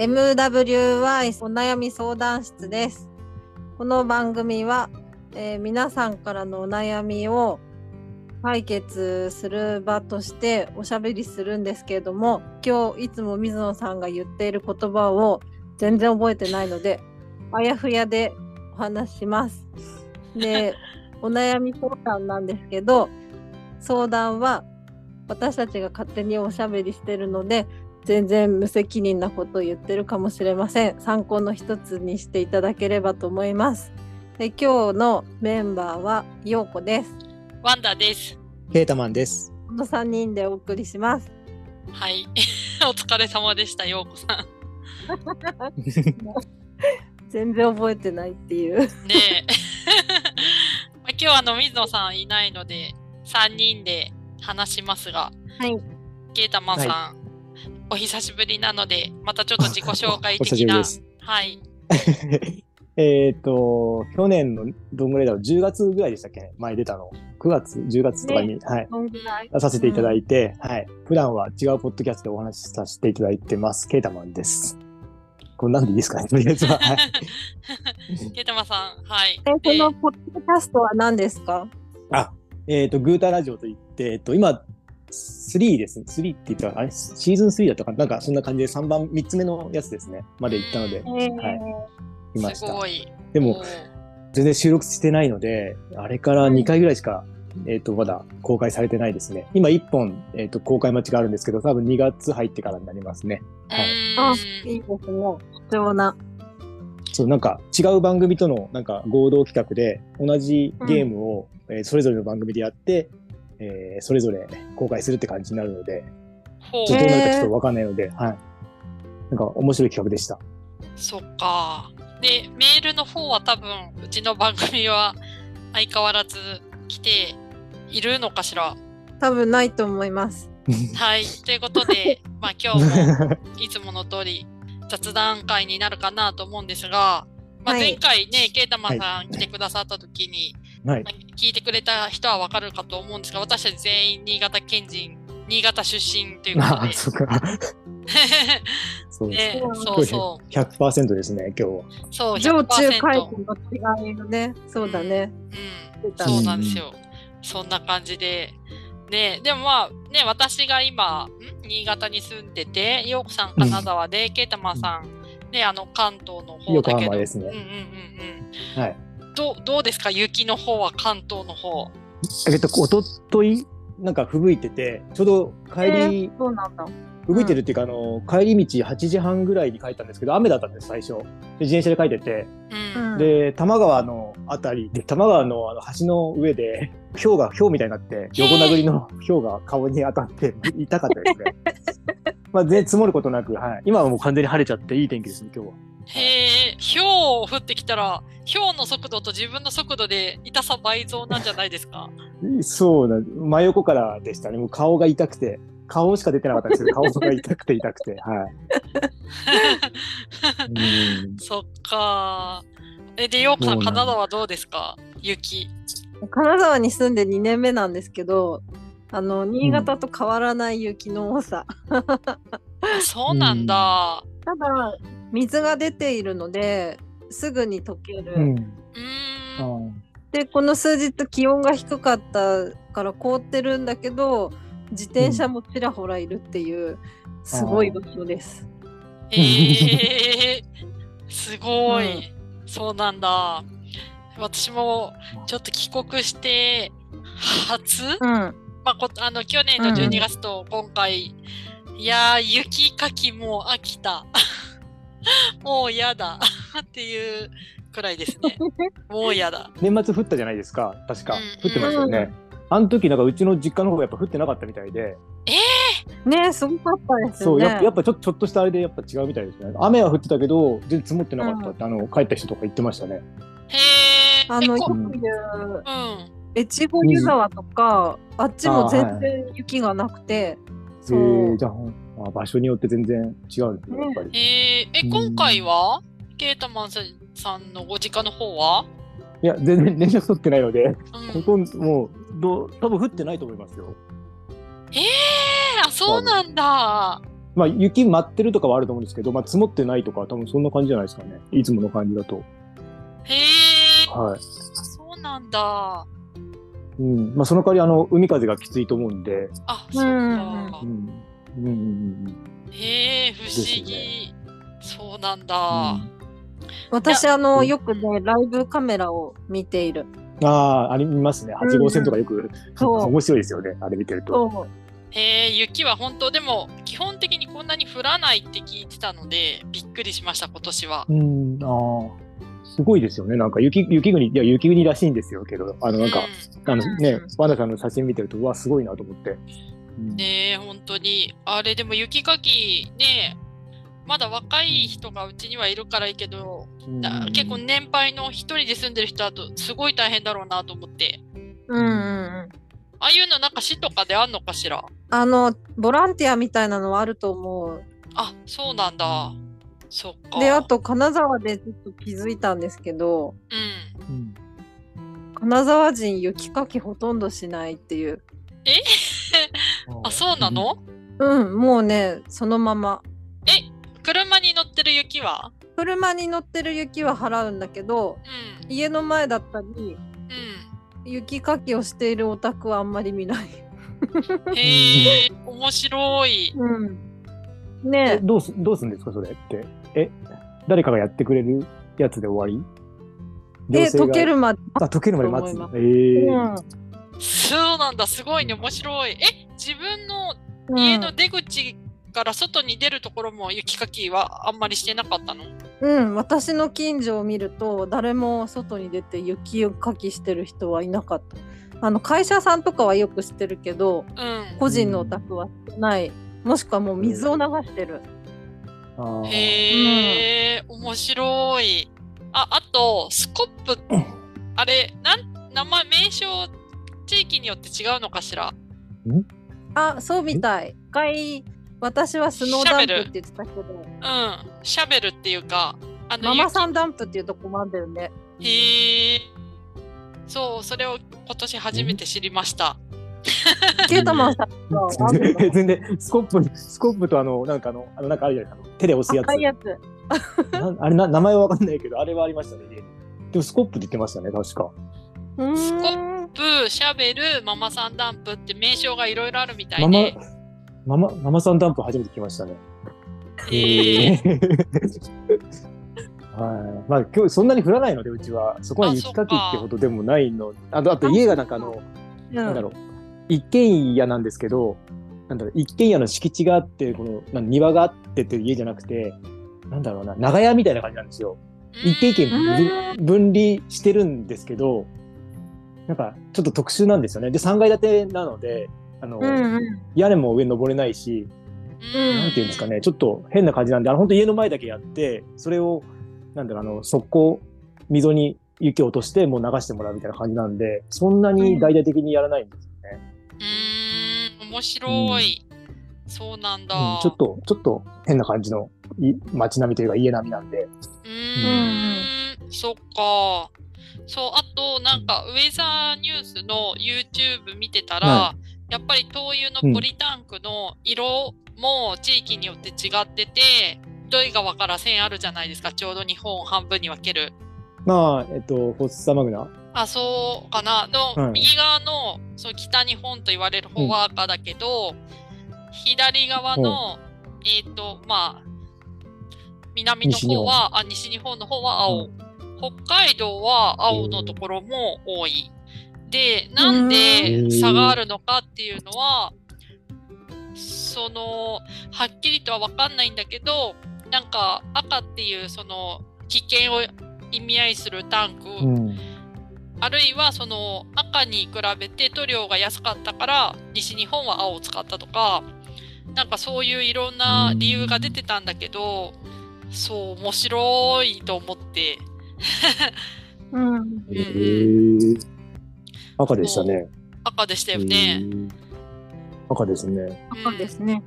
MWI お悩み相談室です。この番組は、えー皆さんからのお悩みを解決する場としておしゃべりするんですけれども、今日いつも水野さんが言っている言葉を全然覚えてないので、あやふやでお話しします。で、お悩み相談なんですけど、相談は私たちが勝手におしゃべりしてるので、全然無責任なことを言ってるかもしれません。参考の一つにしていただければと思います。で今日のメンバーはようこです。ワンダです。ケータマンです。この3人でお送りします。はい。お疲れ様でした、ようこさん。全然覚えてないっていう。ねえ。まあ今日はあの水野さんいないので、3人で話しますが、はい。ケータマンさん、お久しぶりなので、またちょっと自己紹介お久的な。しぶりです。はい。えっと、去年のどんぐらいだろう、10月ぐらいでしたっけね、前出たの。9月、10月とかに、はい、そんぐらい？出させていただいて、はい。普段は違うポッドキャストでお話しさせていただいてます。ケータマンです。これなんでいいですかね、とりあえずは。はい。ケータマンさん、はい。え、こでのポッドキャストは何ですか？あ、えっ、と、グータラジオといって、えっ、と、今、3です。3って言ったら、あれ、シーズン3だったかな？なんか、そんな感じで3番、3つ目のやつですね。まで行ったのでえ、ーはいいました。すごい。でも全然収録してないので、あれから2回ぐらいしか、えっ、と、まだ公開されてないですね。今1本、えっ、と、公開待ちがあるんですけど、多分2月入ってからになりますね。はい。あうー、んいいですね。貴重な。そう、なんか違う番組とのなんか合同企画で、同じゲームを、えーそれぞれの番組でやって、えーそれぞれ公開するって感じになるので、ほうちょっとどうなるかちょっとわかんないので、はい。なんか面白い企画でした。そっか。で、メールの方は多分、うちの番組は 相変わらず来ているのかしら？多分ないと思います。はい。ということで、まあ今日もいつもの通り雑談会になるかなと思うんですが、まあ、はい前回ね、ケイタマンさん来てくださった時に、はいま。あ聞いてくれた人はわかるかと思うんですが、私たち全員新潟県人、新潟出身ということああ、で。そっか。そうです。ね、そうそう。100%ですね、今日は。そう、上中100%海の違いがね。そうだね。うん、そうなんですよ。そんな感じで。ね、でもまあ、ね、私が今、ん？新潟に住んでて、ようこさん金沢で、ケイタマンさん、ね、あの、関東の方だけど。横浜ですねうんうんうんはい。うん。どう、どうですか？雪の方は関東の方。えっと、おととい、なんか吹雪いてて、ちょうど帰り、えーそうなんだ。吹雪いてるっていうか、あの、帰り道8時半ぐらいに帰ったんですけど、雨だったんです、最初。で自転車で帰ってて、うん。うんで、多摩川のあたりで、多摩川のあの橋の上で、氷が、氷みたいになって、横殴りの氷が顔に当たって、痛かったですね。まあ、全然積もることなく、はい。今はもう完全に晴れちゃっていい天気ですね、今日は。へえ、氷降ってきたら、氷の速度と自分の速度で痛さ倍増なんじゃないですか？そうな、真横からでしたね。もう顔が痛くて、顔しか出てなかったんですけど、顔が痛くて痛くて、はい。うん。そっか。え、で、ようこさん、金沢どうですか？雪。金沢に住んで2年目なんですけど、あの新潟と変わらない雪の多さ。あそうなんだ。ただ水が出ているのですぐに溶ける。うん。でこの数日気温が低かったから凍ってるんだけど自転車もちらほらいるっていうすごい場所です。ええすごい、そうなんだ。私もちょっと帰国して初、うん、まあ、こあの去年の12月と今回、いやー雪かきもう飽きた。もう嫌だ っていうくらいですね。もう嫌だ。年末降ったじゃないですか、確か。うん降ってましたよね。あの時なんかうちの実家の方がやっぱ降ってなかったみたいで、ねすごかったですそう、よね。やっぱやっぱちょちょっとしたあれでやっぱ違うみたいですね。雨は降ってたけど、全然積もってなかったって、あの、帰った人とか言ってましたね。へえ。あのよく言ううん。越後湯沢とか、あっちも全然雪がなくて、へそうえじゃあ、あ場所によって全然違うんですね、やっぱり。えー、え、うん今回は？ケータマンさんのご実家の方は？いや、全然連絡取ってないので、うんここもう、どう多分降ってないと思いますよ。えー、あ、そうなんだ。まあ雪舞ってるとかはあると思うんですけど、まあ積もってないとかは多分そんな感じじゃないですかね。いつもの感じだと。へえ、はい。あそうなんだ。うん。まあその代わりあの、海風がきついと思うんで、あ、そうか。うん。うんうんうんへえ、不思議。ですそうなんうだ。ん。私、あの、うんよくね、ライブカメラを見ている。ああ、ありますね。8号線とかよく、そう 面白いですよね。あれ見てると。へえ、雪は本当でも基本的にこんなに降らないって聞いてたのでびっくりしました今年は。うん、ああ。すごいですよね。なんか雪、雪国、いや、雪国らしいんですよけど、あの、なんか、あのねうん、ワンダさんの写真見てると、うわ、すごいなと思って。うん。ねえ本当に。あれでも雪かきねまだ若い人がうちにはいるからいいけど、うん。だ結構年配の一人で住んでる人だとすごい大変だろうなと思って。うんうんうん。ああいうのなんか市とかであんのかしら？あの、ボランティアみたいなのはあると思う。あそうなんだ。そっか。で、あと、金沢でちょっと気づいたんですけど、うん。うん。金沢人雪かきほとんどしないっていう。あそうなの？うん、もうね、そのまま。車に乗ってる雪は？車に乗ってる雪は払うんだけど、うん家の前だったり、うん雪かきをしているお宅はあんまり見ない。へえ、面白い。うん。えねどうす、どうすんですか、それって？え、誰かがやってくれるやつで終わり？え、行政が溶けるまで。あ、溶けるまで待つ。ええうんそうなんだ、すごいね、面白い。え、自分のうん家の出口から外に出るところも雪かきはあんまりしてなかったの？うん、私の近所を見ると誰も外に出て雪をかきしてる人はいなかった。あの会社さんとかはよく知ってるけどうん。個人のお宅はしてないもしくはもう水を流してる。へえ、面白い。あ、あと、スコップ、あれ、なん、名前、名称、地域によって違うのかしら？あそうみたい。一回私はスノーダンプって言ってたけどうん。シャベルっていうか、あの、ママさんダンプっていうとこもあるんだよね。雪へえ。そう、それを今年初めて知りました。ケータマンさんはあるの全然、スコップ、スコップとあの、なんかあの、あの、なんかあるじゃないですか。手で押すやいやつ。なんあれな、名前はわかんないけど、あれはありましたね、家に。でも、スコップって言ってましたね、確か。うーんスコプ、シャベル、ママさんダンプって名称がいろいろあるみたいママで。、ママ、ママさんダンプ初めて聞きましたね。へえ。はい。まあ、今日そんなに降らないので、うちは。そこは雪かきってことでもないの。あと、あと家がなんかあの、なんだろう。一軒家なんですけど、なんだろう、一軒家の敷地があって、この、なん庭があってっていう家じゃなくて、なんだろうな、長屋みたいな感じなんですよ。一軒一軒分離してるんですけど、なんかちょっと特殊なんですよね。で、3階建てなので、あの、うんうん屋根も上登れないし、うんなんていうんですかね、ちょっと変な感じなんで、あの、本当家の前だけやって、それを、なんだろう、あの、速攻、溝に雪を落として、もう流してもらうみたいな感じなんで、そんなに大々的にやらないんですよね。うーん、面白い。そうなんだ。うんちょっと、ちょっと変な感じのい街並みというか家並みなんで。うーん、そっか。そう、あと、なんか、ウェザーニュースの YouTube 見てたら、はやっぱり灯油のポリタンクの色も地域によって違ってて、どい川から線あるじゃないですか、ちょうど日本を半分に分ける。まあ、えっと、フォッサマグナ。あ、そうかな。の、はい右側のそう北日本と言われる方は赤だけど、左側の、えっ、と、まあ、南の方は、あ、西日本の方は青。う北海道は青のところも多い。で、なんうでん差があるのかっていうのは、その、はっきりとは分かんないんだけど、なんか赤っていうその危険を意味合いするタンク、うん。あるいはその赤に比べて塗料が安かったから西日本は青を使ったとかなんかそういういろんな理由が出てたんだけどそう面白いと思って うんへー赤でしたね。赤でしたよへね。ー赤ですね。赤ですね。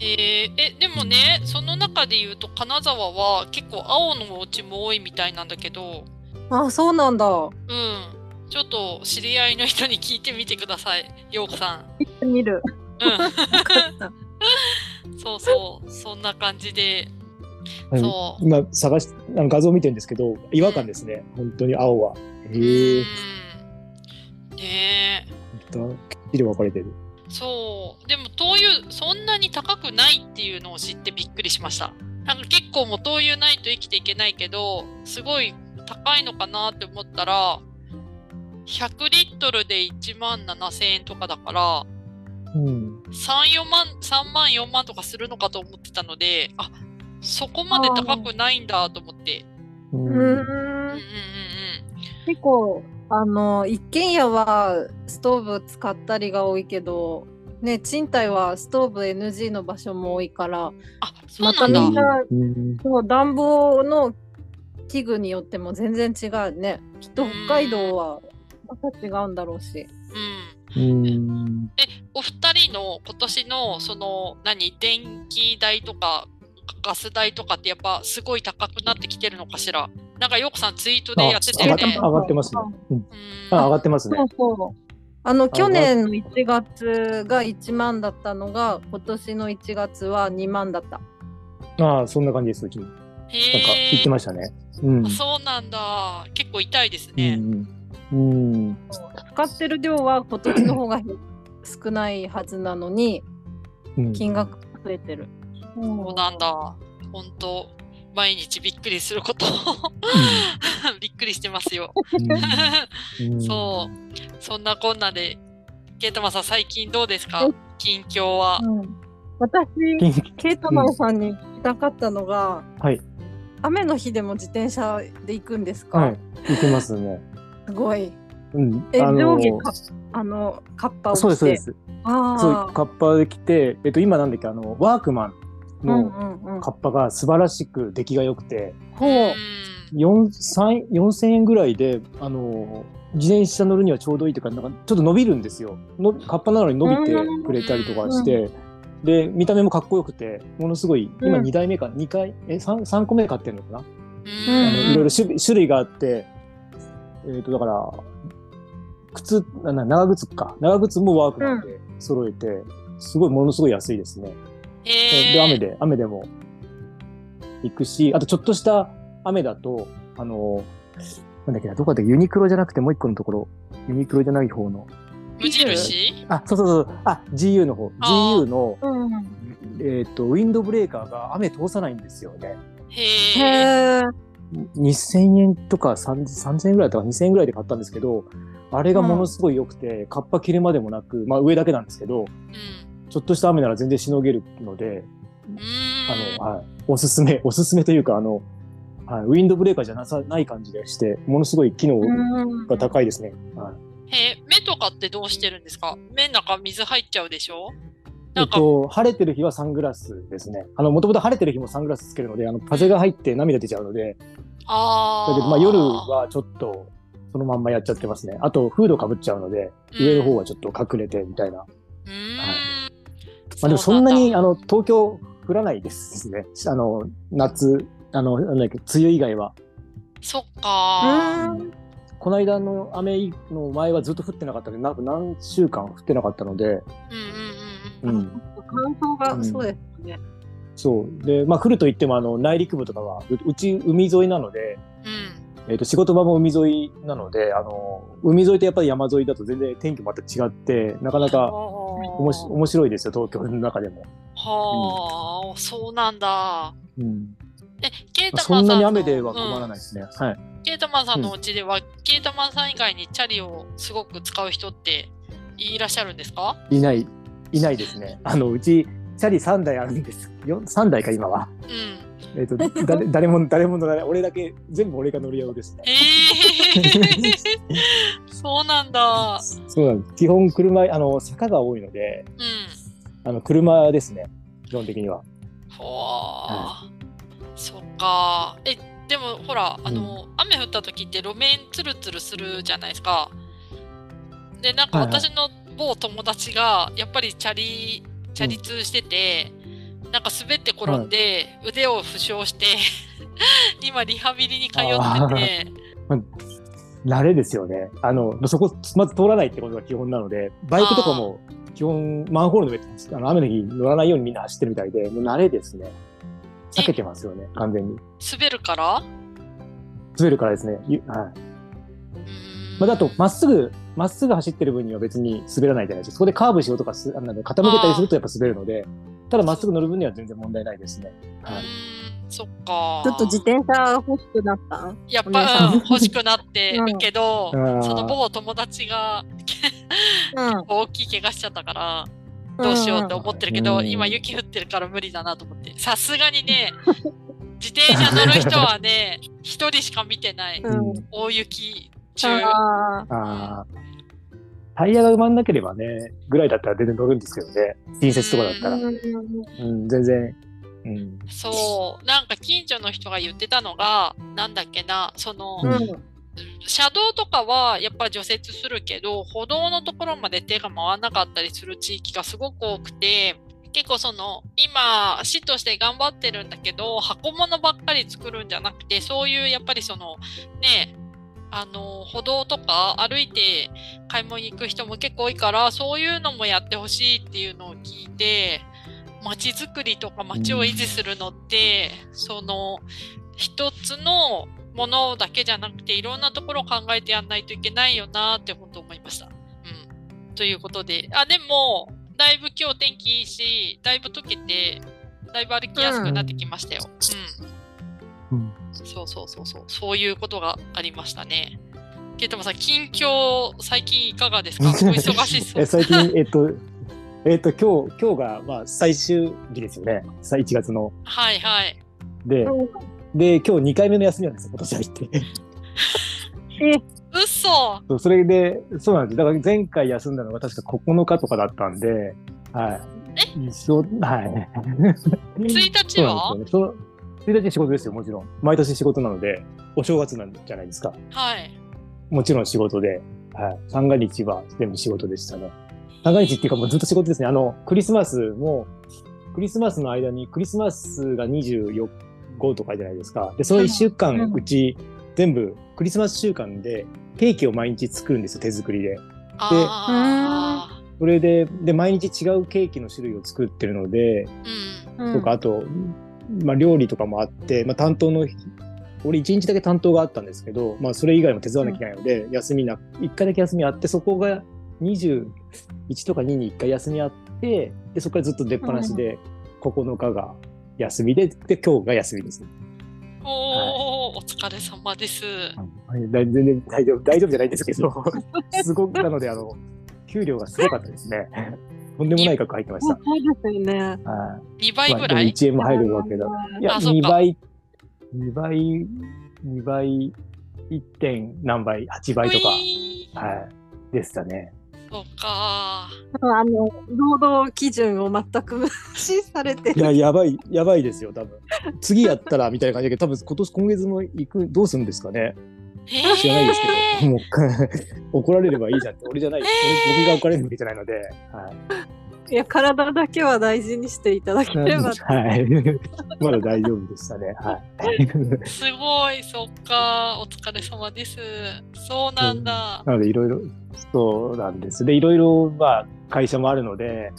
えーえでもねその中で言うと金沢は結構青のお家も多いみたいなんだけどあ、そうなんだ。うんちょっと知り合いの人に聞いてみてください陽子さん。見てみる。うん そうそう、そんな感じで、うんそう今探しあの画像見てるんですけど違和感ですね、本当に青は。へえ。うんねえ。本当きっちり分かれてる。そう。でも灯油そんなに高くないっていうのを知ってびっくりしました。なんか結構もう灯油ないと生きていけないけど、すごい高いのかなって思ったら、100リットルで1万7000円とかだから、うん。3、4万、3万、4万とかするのかと思ってたので、あ、そこまで高くないんだと思って。う。うんうんうんうんん結構あの一軒家はストーブ使ったりが多いけどね賃貸はストーブ NG の場所も多いからあ、そうまなんだ。たみんなうん。そう暖房の器具によっても全然違うねきっと北海道はまた違うんだろうしうん。うん。お二人の今年のその何電気代とかガス代とかってやっぱすごい高くなってきてるのかしら？なんかよくさんツイートでやってたよね。上がってますね。うん。うんあ上がってますねそ。うそうあのが去年の1月が1万だったのが今年の1月は2万だったああ、そんな感じです、うちも。なんかへ言ってえ。ましたね。うんあ。そうなんだ。結構痛いですうね。ん。うん。使ってる量は今年の方が少ないはずなのにうん。金額が増えてる。そうなんだ。本当毎日びっくりすること びっくりしてますよ。そう。そんなこんなで、ケイタマさん最近どうですか？え近況は。うん、私、金ケイタマンさんに聞きたかったのが、はい。雨の日でも自転車で行くんですか、はい。行きますね。すごい。うん。え、あの上下かあのカッパを着て。そうです、そうです。あそう、あ。カッパで来て、えっと、今なんだっけ、あの、ワークマンうんのうんうん。カッパが素晴らしく出来が良くて、ほう。4 3 4000円ぐらいで、あの、自転車乗るにはちょうどいいというか、なんかちょっと伸びるんですよ。のカッパなのに伸びてくれたりとかして、で、見た目もかっこよくて、ものすごい、今うん2台目か、2回、え、3、三個目買ってるのかな、うんあのうんいろいろ種類種類があって、えっ、と、だから、靴、長靴か。長靴もワークマンで揃えて、すごい、ものすごい安いですね。へで、雨え。で、雨でも行くし、あとちょっとした雨だと、あの、なんだっけな、どこだっけ、ユニクロじゃなくてもう一個のところ、ユニクロじゃない方の、無印？あ、そうそうそう、あ、GU の方、GU の、うん。えっ、と、ウィンドブレーカーが雨通さないんですよね。へへえ。え。2000円とか3000 3000円ぐらいとか2000円ぐらいで買ったんですけど、あれがものすごい良くて、カッパ切れまでもなく、まあ上だけなんですけど、うん。ちょっとした雨なら全然しのげるので、うんあの、はい、おすすめ、おすすめというか、あの、はい、ウィンドブレーカーじゃなさない感じでして、ものすごい機能うんが高いですね。はい、へえ、目とかってどうしてるんですか？目の中水入っちゃうでしょ？えっと、晴れてる日はサングラスですね。あの、もともと晴れてる日もサングラスつけるので、あの、風が入って涙出ちゃうので、ああ。だけど、まあ夜はちょっと、そのまんまやっちゃってますね。あと、フードかぶっちゃうので、上の方はちょっと隠れてみたいな。うーん。まあでもそんなに、うあの、東京降らないですね。あの、夏、あの、なんだっけ、梅雨以外は。そっかー。うんこの間の雨の前はずっと降ってなかったので、なんか何週間降ってなかったので、うんうんうんうん。うん。乾燥が、うんそうですね。そう。で、まあ降ると言っても、あの、内陸部とかは、ううち海沿いなので、うん。えっ、と、仕事場も海沿いなので、あの、海沿いとやっぱり山沿いだと全然天気また違って、なかなかおもしは面白いですよ、東京の中でも。あ、そうなんだ。うん。え、ケイタマンさんの。そんなに雨では困らい。ないですね。はい。ケイタマンさんのお家では、ケイタマンさん以外にチャリをすごく使う人っていらっしゃるんですか？いない、いないですね。あの、うち、チャリ3台あるんです。よ3台か、今は。うん。えっ、と、誰 誰も、誰も乗らない。俺だけ、全部俺が乗り合うですね。へえ。そうなんだ。そうなんです。基本車、あの、坂が多いので、うん。あの、車ですね。基本的には。ほわーそっか。え、でもほら、あの、雨降った時って路面ツルツルするじゃないですか。で、なんか私の某友達が、やっぱりチャリ、チャリ通してて、なんか滑って転んで、腕を負傷して、今リハビリに通ってて、慣れですよね。あの、そこ、まず通らないってことが基本なので、バイクとかも基本、マンホールの上あの雨の日乗らないようにみんな走ってるみたいで、もう慣れですね。避けてますよね、完全に。滑るから？滑るからですね。ゆはい。まあ、だと、まっすぐ、まっすぐ走ってる分には別に滑らないじゃないですか。そこでカーブしようとかす、あの傾けたりするとやっぱ滑るので、ただまっすぐ乗る分には全然問題ないですね。はい。うーんそっか。ちょっと自転車欲しくなった？やっぱ、うん欲しくなってるけど、うんその某友達がうん。大きい怪我しちゃったから、どうしようって思ってるけど、うん今雪降ってるから無理だなと思って。さすがにね、自転車乗る人はね、一人しか見てない。うん。大雪中。あああ。タイヤが埋まんなければね、ぐらいだったら全然乗るんですけどね。新雪とかだったら。ーうん、全然。うん。そう。なんか近所の人が言ってたのが、なんだっけな、その、うんうん。車道とかはやっぱ除雪するけど、歩道のところまで手が回らなかったりする地域がすごく多くて、結構その、今、市として頑張ってるんだけど、箱物ばっかり作るんじゃなくて、そういうやっぱりその、ね、あの、歩道とか歩いて買い物に行く人も結構多いから、そういうのもやってほしいっていうのを聞いて、街づくりとか街を維持するのって、その、一つのものだけじゃなくて、いろんなところを考えてやんないといけないよなって本当思いました。うん。ということで、あ、でも、だいぶ今日天気いいし、だいぶ溶けて、だいぶ歩きやすくなってきましたよ。うん。うんそうそうそうそう。そういうことがありましたね。ケイタマさん、近況、最近いかがですか？お忙しそえう。最近、えっと、えっと、今日、今日が、まあ、最終日ですよね。さ1月の。はいはい。で、で、今日2回目の休みなんですよ、今年入って。嘘そうそれで、そうなんです。だから前回休んだのが確か9日とかだったんで、はい。一緒、はい。1日そうはなんですよね。そ1日仕事ですよ、もちろん。毎年仕事なので、お正月なんじゃないですか。はい。もちろん仕事で、はい。三が日は全部仕事でしたね。三が日っていうかもうずっと仕事ですね。あの、クリスマスも、クリスマスの間に、クリスマスが24日とかじゃないですか。で、その1週間うち、全部、クリスマス週間で、ケーキを毎日作るんですよ、手作りで。あそれで、で、毎日違うケーキの種類を作ってるので、あ。うん。とか、あと、まあ、料理とかもあって、まあ、担当の、俺一日だけ担当があったんですけど、まあ、それ以外も手伝わなきゃいけないので、休みな、一回だけ休みあって、そこが21とか2に一回休みあって、で、そこからずっと出っ放しで、9日が休みで、で、今日が休みですね。おー、お疲れ様です。はいだ全然大丈夫、大丈夫じゃないんですけど、すごく、なので、あの、給料がすごかったですね。とんでもない額入ってました。そうですよね。はい2倍ぐらい？1円も入るわけだ。いや、あそうか2倍、2倍、2倍、1. 点何倍、8倍とかはい、でしたね。そうか。あの、労働基準を全く無視されていや、やばい、やばいですよ、多分。次やったらみたいな感じだけど、多分今年、今月も行く、どうするんですかね。え知らないですーけど、もう、怒られればいいじゃんって、俺じゃない、俺僕が怒られるわけじゃないので、はい。いや、体だけは大事にしていただければ。はい。まだ大丈夫でしたね。はい。すごい、そっか。お疲れ様です。そうなんだ。なので、いろいろ、そうなんです。で、いろいろ、まあ、会社もあるので、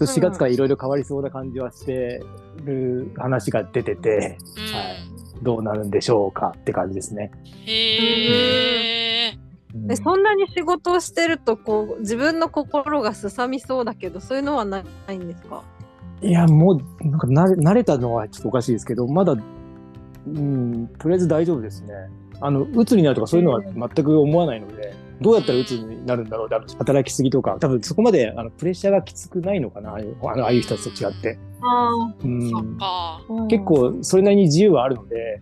そう4月からいろいろ変わりそうな感じはしてる話が出てて、うん。はいどうなるんでしょうかって感じですね。へえ。うんえそんなに仕事をしてるとこう自分の心がすさみそうだけどそういうのはないんですか？いや、もう、なんか慣れ慣れたのはちょっとおかしいですけど、まだ、うん、とりあえず大丈夫ですね。あの、鬱になるとかそういうのは全く思わないので、どうやったら鬱になるんだろうって働きすぎとか、多分そこまであのプレッシャーがきつくないのかな、ああいうあのああいう人たちと違って。あうん。結構それなりに自由はあるので、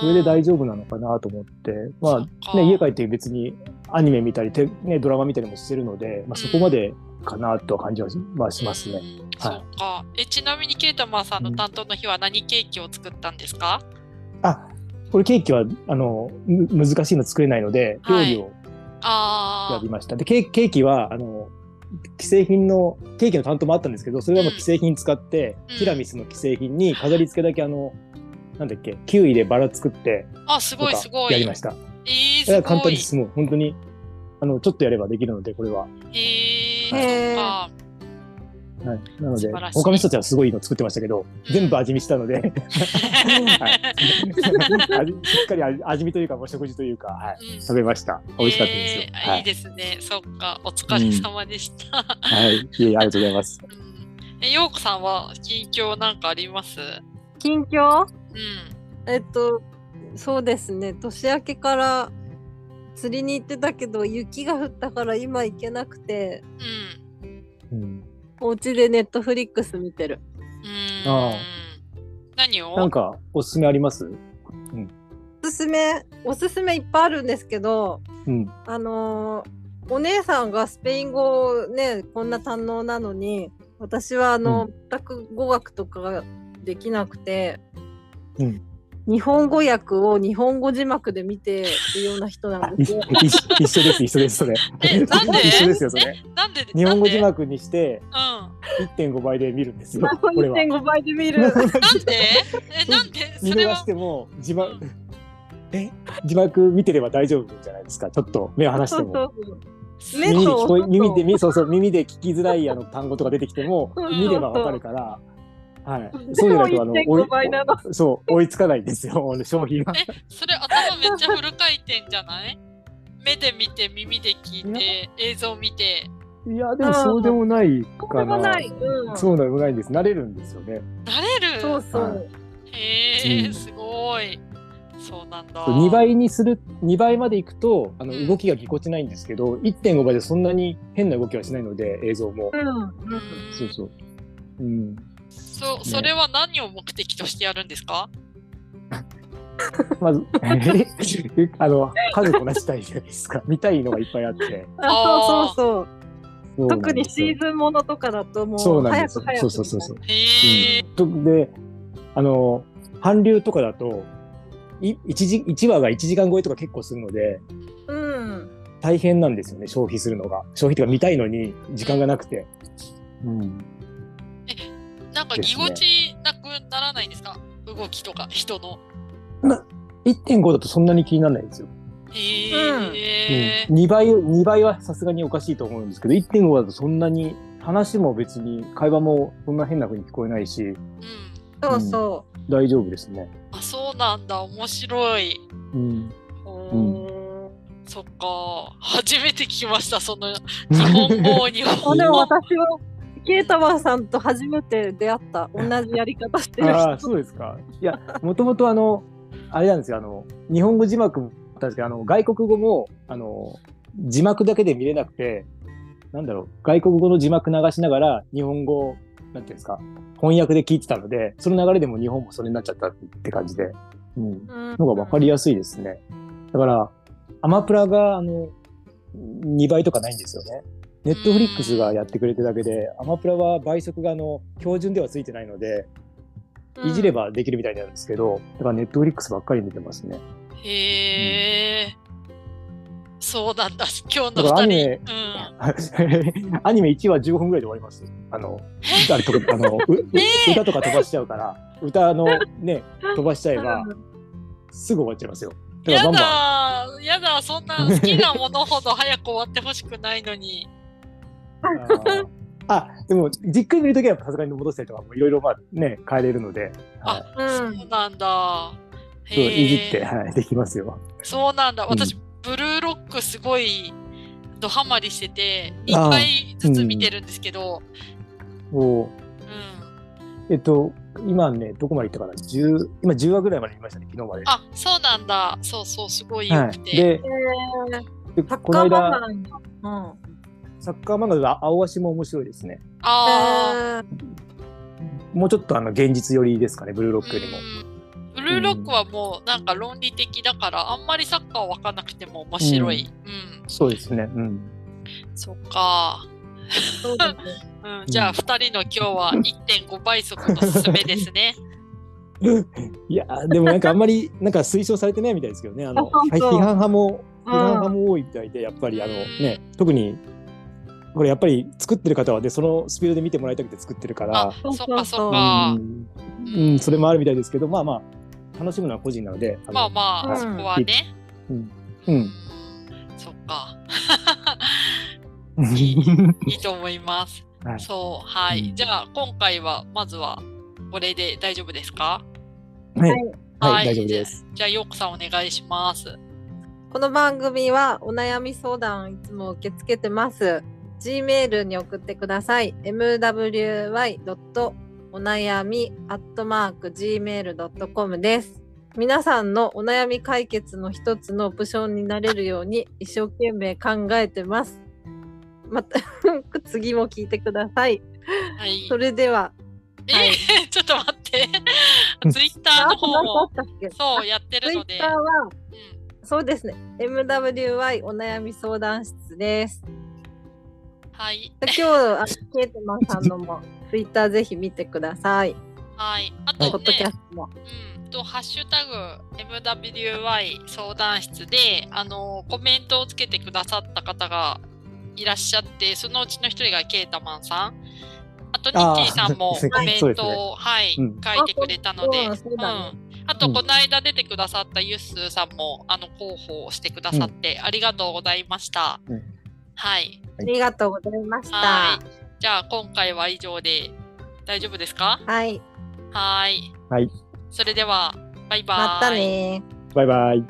それで大丈夫なのかなと思って、まあ、か。ね、家帰って別にアニメ見たり、てね、ドラマ見たりもしてるので、まあ、そこまでかなとは感じはし,、まあ、しますね。うんそっか。え、ちなみにケイタマンさんの担当の日は何ケーキを作ったんですか？あ、これケーキは、あの、む難しいの作れないので、料はい。理をやありました。でケーキ、ケーキは、あの、既製品の、ケーキの担当もあったんですけど、それはもう既製品使って、うんティラミスの既製品に飾り付けだけあの、なんだっけ、キウイでバラ作って、あ。あ、すごいすごい。やりました。えー、すごい簡単で。す。もう本当に、あの、ちょっとやればできるので、これは。へへーえ、そっか。はい。なので他の人たちはすごいの作ってましたけど、全部味見したので、はい、味しっかり味味見というか、もう食事というか、はい、うん食べました。美味しかったですよ。えーはいい。いですね。そっか。お疲れ様でした。はい。いえいえ、ありがとうございます。うんえ、ようこさんは近況なんかあります？近況？うん。えっと、そうですね。年明けから釣りに行ってたけど、雪が降ったから今行けなくて、うん。うん。お家でネットフリックス見てる。うーんああ何を？なんか、おすすめあります？おすすめ、おすすめいっぱいあるんですけど、うん。あのーお姉さんがスペイン語をね、こんな堪能なのに、私はあの、う全く語学とかができなくて、うん日本語訳を日本語字幕で見てるような人なんです一緒です、一緒です、それ。えなんで？一緒ですよ、それ。なんで？日本語字幕にしてで1.5倍で見るんですよ。これは。1.5倍で見る。うん。なんで？え、なんで？見逃しても字幕、え？字幕見てれば大丈夫じゃないですか？ちょっと目を離しても。そうそう目耳にと聞こえ耳でみそうそう耳で聞きづらいあの単語とか出てきてもうん見ればわかるから、はい。でそうじゃもないとあの追い1.5倍なの。そう追いつかないんですよ。商品が。え、それ頭めっちゃフル回転じゃない？目で見て、耳で聞いて、映像見て、いやでもそうでもないそうかな。でもない。うん。そうでもないんです。慣れるんですよね。なれる？そうそ。はいうへえ、うんすごい。そうなんだ。2倍にする2倍までいくとあのうん動きがぎこちないんですけど、1.5倍でそんなに変な動きはしないので映像も。うん。うんそうそう。うん。そそれは何を目的としてやるんですか？まず、え？あの、数こなしたいじゃないですか。見たいのがいっぱいあって。あ、そうそうそう。特にシーズンものとかだともそううなんですよ早く早くそうそうそうそう。へえ、とで、あの、韓流とかだと、い一時一話が1時間超えとか結構するので、うん。大変なんですよね、消費するのが。消費とか見たいのに時間がなくて。うん。なんかぎこちなくならないんですか？動きとか人の。1.5だとそんなに気にならないですよ。へえ、うん、2倍、2倍はさすがにおかしいと思うんですけど、1.5だとそんなに話も別に会話もそんな変な風に聞こえないし、うん。そうそ大丈夫ですね。あ、そうなんだ。面白い。うん。そっか。初めて聞きました。その日本語、日本でも語。私はケイタマンさんと初めて出会った。同じやり方してるああ、人。そうですか。いや、もともとあの、あれなんですよ、あの、日本語字幕も確かにあの、外国語も、あの、字幕だけで見れなくて、なんだろう、外国語の字幕流しながら、日本語、なんていうんですか、翻訳で聞いてたので、その流れでも日本もそれになっちゃったって感じで、うん、うんのが分かりやすいですね。だから、アマプラが、あの、2倍とかないんですよね。ネットフリックスがやってくれてるだけで、アマプラは倍速があの、標準ではついてないので、いじればできるみたいなんですけど、だからネットフリックスばっかり見てますね。へえ。そうなんだ。今日だからアニメ人。うん。アニメ1話15分ぐらいで終わります。あの、歌とか飛ばしちゃうから、歌のね、飛ばしちゃえば、すぐ終わっちゃいますよ。や。だやだ、そんな好きなものほど早く終わってほしくないのに。あでも、じっくり見るときはさすがに戻したりとかもいろいろまあね、変えれるので、はあ、うんそうなんだ。い、そういじっへて、え。はい、できますよ。そうなんだ。うん私、ブルーロックすごいドハマりしてて、2あー回ずつ見てるんですけど、おうん。えっと、今ね、どこまで行ったかな ?10、今10話ぐらいまで見ましたね、昨日まで。あ、そうなんだ。そうそう、すごい良はい。くて。で、でサッこの間。うん。サッカー漫画では青足も面白いですね。ああ。もうちょっとあの現実寄りですかね、ブルーロックよりも。うんブルーロックはもうなんか論理的だから、あんまりサッカー分かんなくても面白い。うん。そうですね。うん。そっか。そう ん、じゃあ、2人の今日は1.5倍速のすすめですね。いやー、でもなんかあんまりなんか推奨されてないみたいですけどね。あの、批判派も、うん批判派も多いみたいで、やっぱりあのね、特に、これやっぱり作ってる方はね、そのスピードで見てもらいたくて作ってるからあ、、そうそっかそっうか。ん、うん、それもあるみたいですけど、まあまあ、楽しむのは個人なので、まあまあ、うんそこはね。うん。そっか。は いいいと思います。はいそう、はい。うんじゃあ、今回は、まずは、これで大丈夫ですか？はい、ははいい、大丈夫です。じゃあ、ようこさんお願いします。この番組はお悩み相談いつも受け付けてます。Gmail に送ってください。mwy. お悩み gmail.com です。皆さんのお悩み解決の一つのオプションになれるように一生懸命考えてます。また 次も聞いてください。はい。それでは。えはい ちょっと待って。ツイッターの方も、そう、やってるので Twitter。はうんそうですね。MWY お悩み相談室です。はい。で 今日、あのケイトマンさんのも Twitter ぜひ見てください。はい。あポッとねドキャス、トも。うん、と、ハッシュタグ MWY 相談室で、あの、コメントをつけてくださった方がいらっしゃって、そのうちの一人がケータマンさん。あと、ニッキーさんも コメントを、はい、うん書いてくれたので、うだねあと、うんこの間出てくださったユッスーさんも、あの、広報をしてくださって、ありがとうございました。うんはい。ありがとうございました。はい。じゃあ、今回は以上で大丈夫ですか？はい。はい。はい。それでは、バイバイ。またねバイバイ。